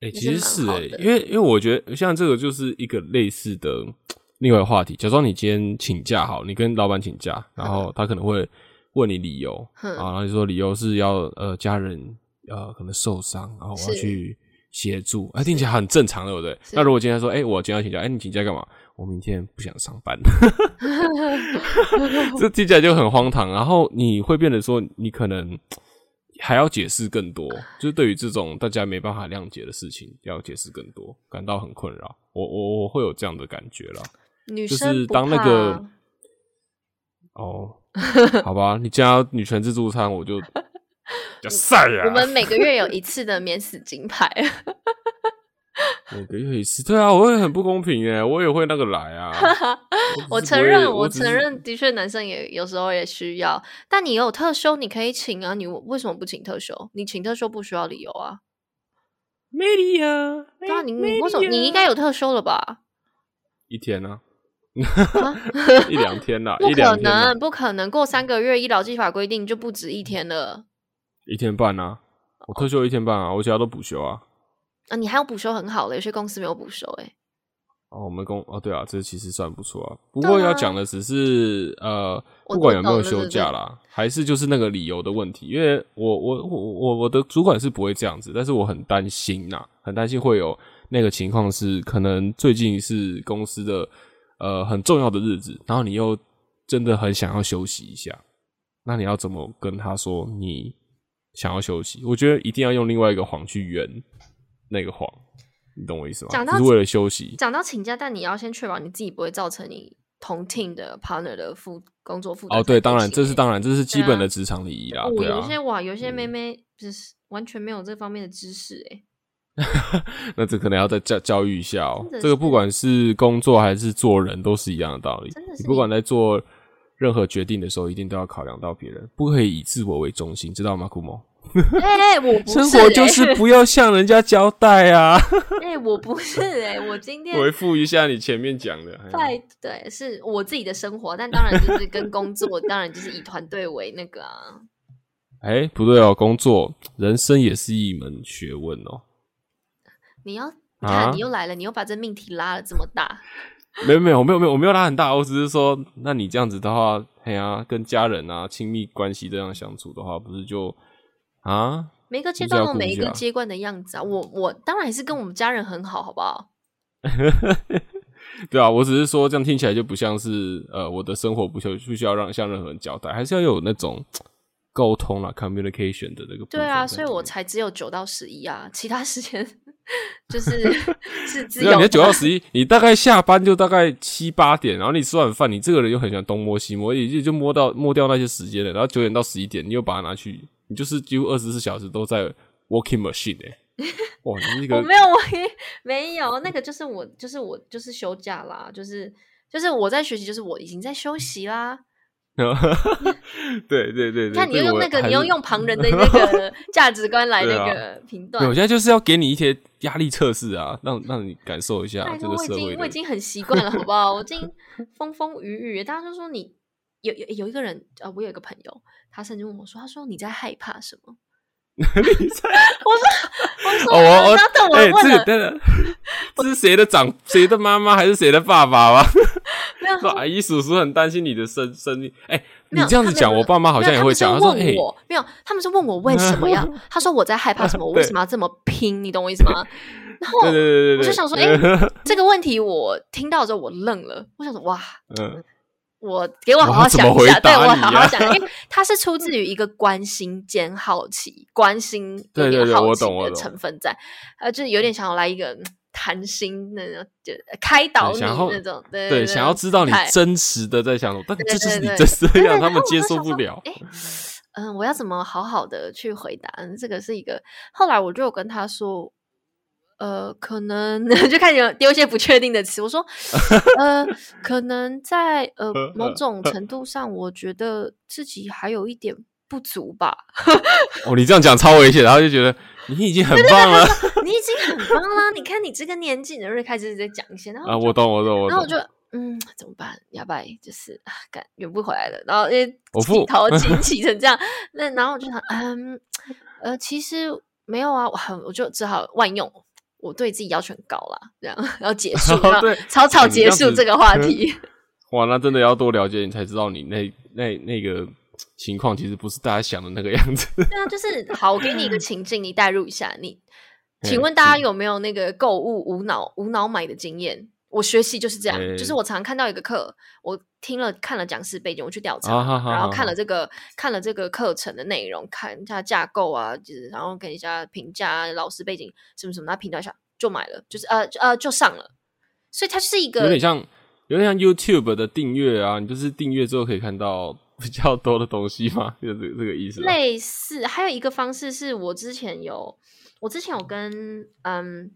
哎、其实是哎、因为因为我觉得像这个就是一个类似的另外话题。假装你今天请假好，你跟老板请假，然后他可能会问你理由，哼啊，然后你说理由是要呃家人呃可能受伤，然后我要去协助，哎、听起来很正常，对不对？那如果今天说，哎、我今天要请假，哎、你请假干嘛？我明天不想上班，(laughs) 这听起来就很荒唐。然后你会变得说，你可能还要解释更多，就是对于这种大家没办法谅解的事情，要解释更多，感到很困扰。我我我会有这样的感觉了。就女生不是当那个哦，好吧，你加女权自助餐，我就 (laughs) 叫晒呀。我们每个月有一次的免死金牌。(laughs) 每个月一次，对啊，我会很不公平耶，我也会那个来啊。我承认，我承认，的确男生也有时候也需要，但你有特休，你可以请啊。你为什么不请特休？你请特休不需要理由啊。没理由，对啊，你没你为什么你应该有特休了吧？一天呢、啊 (laughs) 一两天啦，不可能，不可能，过三个月医疗技法规定就不止一天了一天半啊，我退休一天半啊，我其他都补休啊。啊！你还有补休很好的，有些公司没有补休、欸，哦，我们公哦，对啊，这其实算不错啊。不过要讲的只是呃，不管有没有休假啦，还是就是那个理由的问题。因为我我我我我的主管是不会这样子，但是我很担心呐、很担心会有那个情况是，可能最近是公司的呃很重要的日子，然后你又真的很想要休息一下，那你要怎么跟他说你想要休息？我觉得一定要用另外一个谎去圆那个谎，你懂我意思吗？讲到为了休息。讲到请假，但你要先确保你自己不会造成你同 team 的 partner 的负工作负担。哦，对，当然，这是当然。然，这是基本的职场礼仪啦，哦，对啊有。些哇，有些妹嗯妹就是完全没有这方面的知识哎、(laughs) 那这可能要再教教育一下哦这个不管是工作还是做人，都是一样的道理真的。是你不管在做任何决定的时候，一定都要考量到别人，不可以以自我为中心，知道吗，库莫？哎、我不是、(laughs) 生活就是不要向人家交代啊。哎、我不是哎、我今天回复一下你前面讲的。哎在对是我自己的生活，但当然就是跟工作，当然就是以团队为那个啊。哎，不对哦，工作人生也是一门学问哦。你要你看、啊你又来了，你又把这命题拉了这么大，没有没有我没有没有，我没有拉很大，我只是说，那你这样子的话，哎呀、跟家人啊、亲密关系这样相处的话，不是就啊？每个阶段有每一个阶段的样子啊。我我当然还是跟我们家人很好，好不好？(laughs) 对啊，我只是说这样听起来就不像是呃，我的生活不需要不需要让向任何人交代，还是要有那种沟通啦 communication 的那个对啊，所以我才只有九到十一啊，其他时间 (laughs) 就是 (laughs) 是自只有你的。九到十一，你大概下班就大概七八点，然后你吃完饭，你这个人又很喜欢东摸西摸，也就就摸到摸掉那些时间了，然后九点到十一点，你又把它拿去，你就是几乎二十四小时都在 working machine 哎、(laughs) 哇，你那个我没有，我也没有，那个就是我，就是我，就是休假啦，就是就是我在学习，就是我已经在休息啦。(laughs) 对对对对，看你用那个，你要用旁人的那个 (laughs) 价值观来那个评对，断我。现在就是要给你一些压力测试啊，让让你感受一下这个我已经。我已经很习惯了，好不好？我已经 (laughs) 风风雨雨，大家就说你有有有一个人啊，我有一个朋友，他甚至问我说，他说你在害怕什么？你在我说哦，我说然后等我哎，问了，这是谁的长谁的妈妈还是谁的爸爸吗？没有说阿姨叔叔很担心你的生生命。哎、你这样子讲，我爸妈好像也会讲。他说：“哎，问我没有，他们是问我为什么要？(laughs) 他说我在害怕什么？我 (laughs) 为什么要这么拼？你懂我意思吗？然后我就想说，哎、(laughs) 这个问题我听到之后我愣了，我想说，哇，嗯，我给我好好想一下，对我好好想，因为它是出自于一个关心兼好奇，关心有对对对点好奇的我懂我懂成分在，呃，就是有点想要来一个嗯谈心那种，就开导你那种，对对，想要知道你真实的在想什么，但对这就是你真实的样，对对他们接受不了。哎，嗯，我要怎么好好的去回答？嗯这个是一个，后来我就有跟他说。呃，可能 (laughs) 就开始丢一些不确定的词。我说，(laughs) 呃，可能在呃某种程度上，我觉得自己还有一点不足吧。哦，你这样讲超危险，然后就觉得你已经很 (laughs) 棒了你已经很棒啦！你看你这个年纪，你就会开始在讲一些，然后啊！我懂，我懂，我懂。然后我就嗯，怎么办？要不然就是啊，赶圆不回来了。然后因为我付起头紧起成这样，那然后我就想，嗯呃，其实没有啊，我很我就只好万用，我对自己要求很高啦，这样然后结束，(laughs) 然草草结束这个话 (laughs) 题。(laughs) 哇，那真的要多了解你才知道你那那那个情况其实不是大家想的那个样子。对啊，就是好，我给你一个情境，你代入一下，你请嗯问大家有没有那个购物无脑无脑买的经验？我学习就是这样，就是哎我常看到一个课，我听了看了讲师背景，我去调查，啊哈哈然后看了这个看了这个课程的内容，看一下架构啊，就是然后给一下评价啊，老师背景什么什么，他评价一下就买了，就是呃就呃就上了，所以它是一个有点像，有点像 YouTube 的订阅啊，你就是订阅之后可以看到比较多的东西嘛，(laughs) 就是这个这个意思吧。类似，还有一个方式是我之前有，我之前有跟嗯，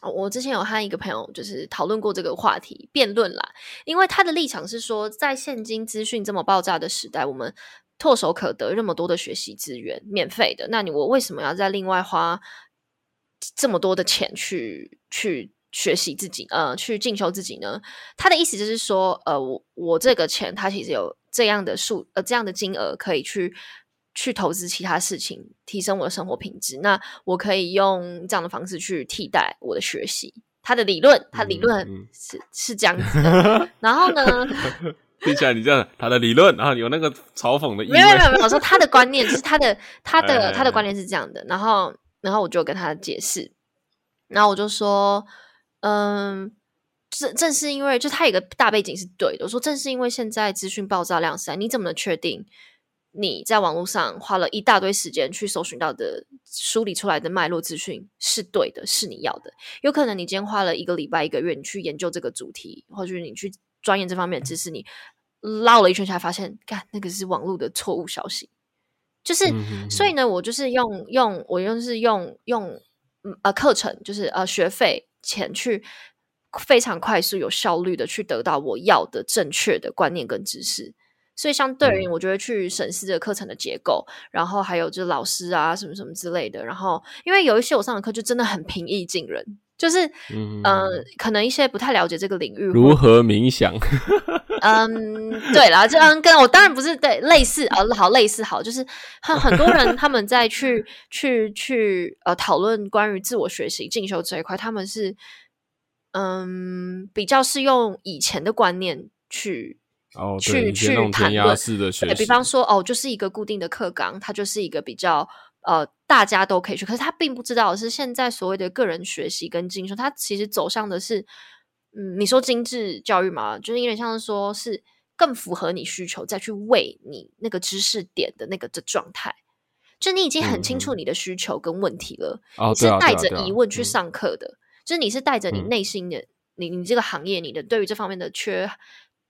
我之前有和一个朋友就是讨论过这个话题，辩论啦。因为他的立场是说，在现今资讯这么爆炸的时代，我们唾手可得那么多的学习资源，免费的，那你我为什么要再另外花这么多的钱去去？学习自己，呃，去进修自己呢？他的意思就是说，呃，我我这个钱，它其实有这样的数，呃，这样的金额可以去去投资其他事情，提升我的生活品质。那我可以用这样的方式去替代我的学习。他的理论，他理论嗯嗯是、是这样子的。然后呢，(laughs) 听起来你这样，他的理论，然后有那个嘲讽的意味。没有没有没有，我说他的观念就是他的他哎的哎哎他的观念是这样的。然后然后我就跟他解释，然后我就说，嗯。正正是因为，就他有一个大背景是对的。我说，正是因为现在资讯爆炸量时代，你怎么能确定你在网络上花了一大堆时间去搜寻到的、梳理出来的脉络资讯是对的，是你要的？有可能你今天花了一个礼拜、一个月，你去研究这个主题，或者你去钻研这方面的知识，你绕了一圈下来，发现，干那个是网络的错误消息。就是，嗯所以呢，我就是用用我用是用用嗯呃课程，就是呃学费钱去非常快速、有效率的去得到我要的正确的观念跟知识。所以相对而言，嗯我就会去审视这个课程的结构，然后还有就是老师啊什么什么之类的。然后因为有一些我上的课就真的很平易近人，就是嗯呃，可能一些不太了解这个领域，如何冥想？嗯，对啦，这样跟我当然不是对类似啊，好类似好，就是很很多人他们在去去去呃讨论关于自我学习进修这一块，他们是嗯比较是用以前的观念去哦，去去谈论式的。学习，比方说哦，就是一个固定的课纲，它就是一个比较呃大家都可以去，可是他并不知道是现在所谓的个人学习跟进修，它其实走向的是嗯，你说精致教育嘛，就是有点像是说是更符合你需求，再去为你那个知识点的那个的状态。就你已经很清楚嗯。你的需求跟问题了，哦，你是带着疑问去嗯。上课的，就是你是带着你嗯。内心的、你你这个行业你的对于这方面的缺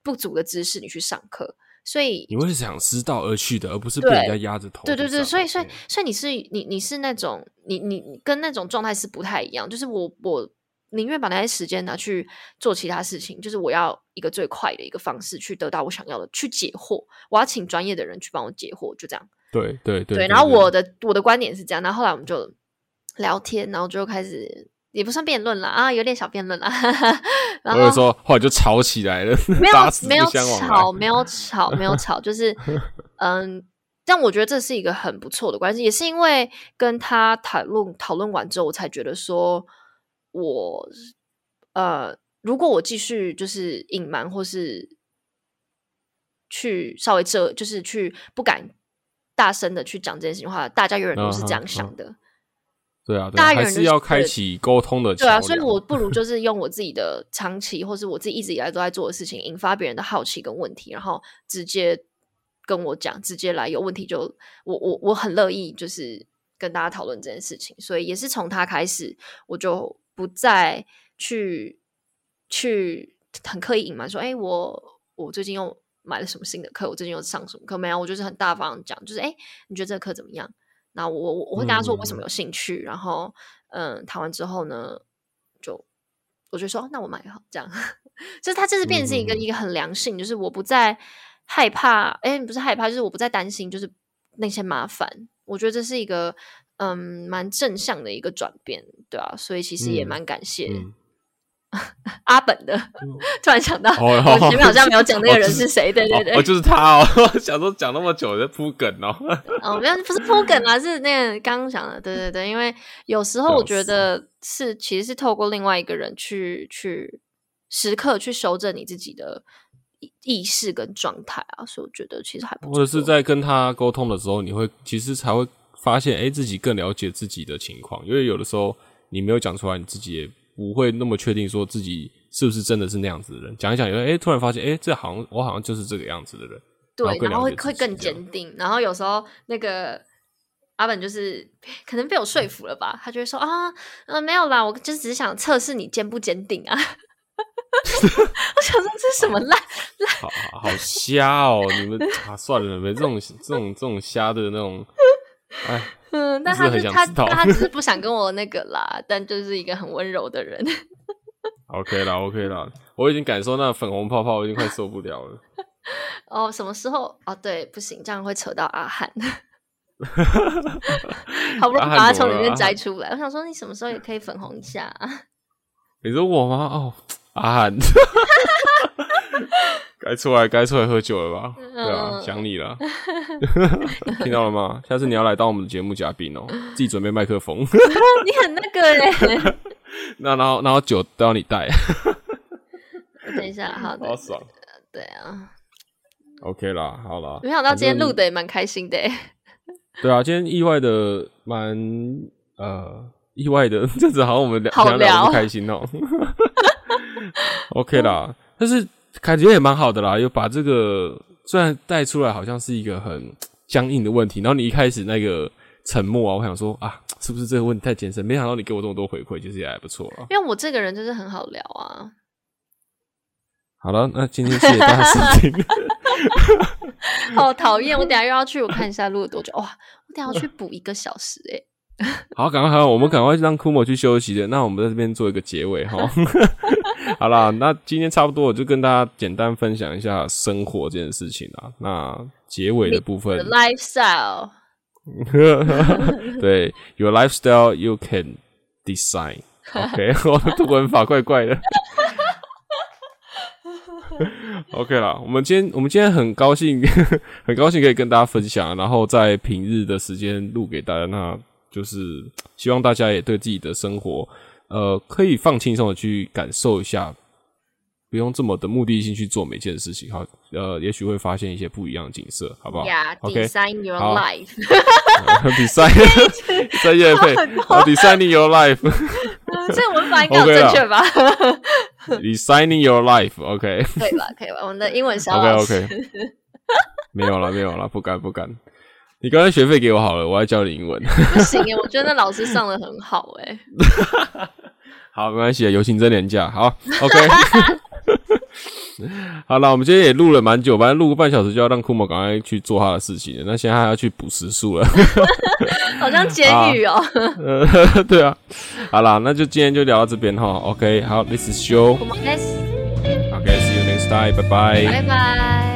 不足的知识，你去上课，所以你会是想知道而去的，而不是被人家压着头。对对对，所以所以嗯所以你是你你是那种你你你跟那种状态是不太一样，就是我我宁愿把那些时间拿去做其他事情，就是我要一个最快的一个方式去得到我想要的，去解惑，我要请专业的人去帮我解惑，就这样。对对对对，然后我的我的观点是这样，然后后来我们就聊天，然后就开始也不算辩论了啊，有点小辩论啦。然后我有说后来就吵起来了，(laughs) 没有没有吵，没有吵，没有吵，就是 (laughs) 嗯，但我觉得这是一个很不错的关系，也是因为跟他讨论讨论完之后，我才觉得说我呃，如果我继续就是隐瞒或是去稍微遮，就是去不敢大声的去讲这件事情的话，大家永远都是这样想的。对啊，对大家啊还是要开启沟通的桥对啊，所以我不如就是用我自己的长期，或是我自己一直以来都在做的事情，引发别人的好奇跟问题，然后直接跟我讲，直接来有问题就我我我很乐意就是跟大家讨论这件事情，所以也是从他开始，我就不再去去很刻意隐瞒说，哎，我我最近又买了什么新的课，我最近又上什么课没有？我就是很大方地讲，就是哎，你觉得这个课怎么样？那我我我会跟他说我为什么有兴趣，然后嗯，谈完之后呢，就我就说哦那我买好，这样，(laughs) 就是他这是变成是一个、一个很良性，就是我不再害怕，哎，不是害怕，就是我不再担心，就是那些麻烦，我觉得这是一个嗯蛮正向的一个转变，对啊，所以其实也嗯蛮感谢、嗯，(laughs) 阿本的，突然想到、哦我前面好像没有讲那个人哦是谁，对对对，哦，就是他哦，(laughs) 想说讲那么久在铺梗哦。(laughs) 哦，没有，不是铺梗啊，是那个刚刚讲的，对对对，因为有时候我觉得是其实是透过另外一个人去去时刻去修正你自己的意意识跟状态啊，所以我觉得其实还不错。或者是在跟他沟通的时候，你会其实才会发现，哎、自己更了解自己的情况，因为有的时候你没有讲出来，你自己也不会那么确定说自己是不是真的是那样子的人。讲一讲，哎、诶突然发现，哎、这好像我好像就是这个样子的人。对，然后会会更坚定，然后有时候那个阿本就是可能被我说服了吧，他就会说啊，呃，没有啦，我就只是想测试你坚不坚定啊。(laughs) 我想说这是什么烂烂好好瞎哦！你们啊，算了，没这种这种这种瞎的那种，哎，(laughs) 嗯，但他是他，他只是不 (laughs) 想跟我那个啦，但就是一个很温柔的人。OK 啦，OK 啦，我已经感受那粉红泡泡，我已经快受不了了。(laughs) 哦，什么时候？哦，对，不行，这样会扯到阿汉。好不容易把它从里面摘出来，我想说你什么时候也可以粉红一下、啊？你说我吗？哦，阿汉，(laughs) 该出来该出来喝酒了吧？对啊，嗯想你了，(laughs) 听到了吗？下次你要来当我们的节目嘉宾哦，自己准备麦克风，(laughs) 你很那个耶！那然后然后酒都要你带，等一下，好的好，爽。对啊，OK 啦，好啦，没想到今天录的也蛮开心的耶。对啊，今天意外的蛮呃意外的，这次好像我们聊好聊得聊不开心哦。OK 啦，但是感觉也蛮好的啦，又把这个虽然带出来好像是一个很僵硬的问题，然后你一开始那个沉默啊，我想说啊，是不是这个问题太艰深？没想到你给我这么多回馈，其实也还不错啊。因为我这个人就是很好聊啊。好了，那今天谢谢大家收听。(laughs) 好讨厌！我等下又要去，我看一下录了多久。哇，我等下要去补一个小时哎。(laughs) 好，赶快，好，我们赶快让库莫去休息的。那我们在这边做一个结尾哈。(laughs) 好啦，那今天差不多，我就跟大家简单分享一下生活这件事情啦。那结尾的部分 lifestyle，(laughs) 对，Your lifestyle you can design。OK，我的读文法怪怪的。OK 啦，我们今天我们今天很高兴，很高兴可以跟大家分享，然后在平日的时间录给大家，那就是希望大家也对自己的生活，呃，可以放轻松的去感受一下，不用这么的目的性去做每件事情，好，呃，也许会发现一些不一样的景色，好不好？Yeah，design your life。(laughs) design (laughs) 在夜配哦，designing your life。(laughs) 这个文法应该有 OK 啦正确吧？Designing your life，OK，OK，、可以吧？可以吧？我们的英文小 OK 老师 OK，没有了，没有了，不敢不敢。你刚才学费给我好了，我要教你英文。(laughs) 不行耶，我觉得那老师上的很好哎。(laughs) 好，没关系，友情真廉价。好，OK。(laughs) 好了，我们今天也录了蛮久，反正录个半小时就要让库莫赶快去做他的事情了。那现在还要去补时数了。好像监狱哦。呃，对啊。好啦，那就今天就聊到这边哈。OK，好，This is show。Let's OK，see you next time，拜拜。拜拜。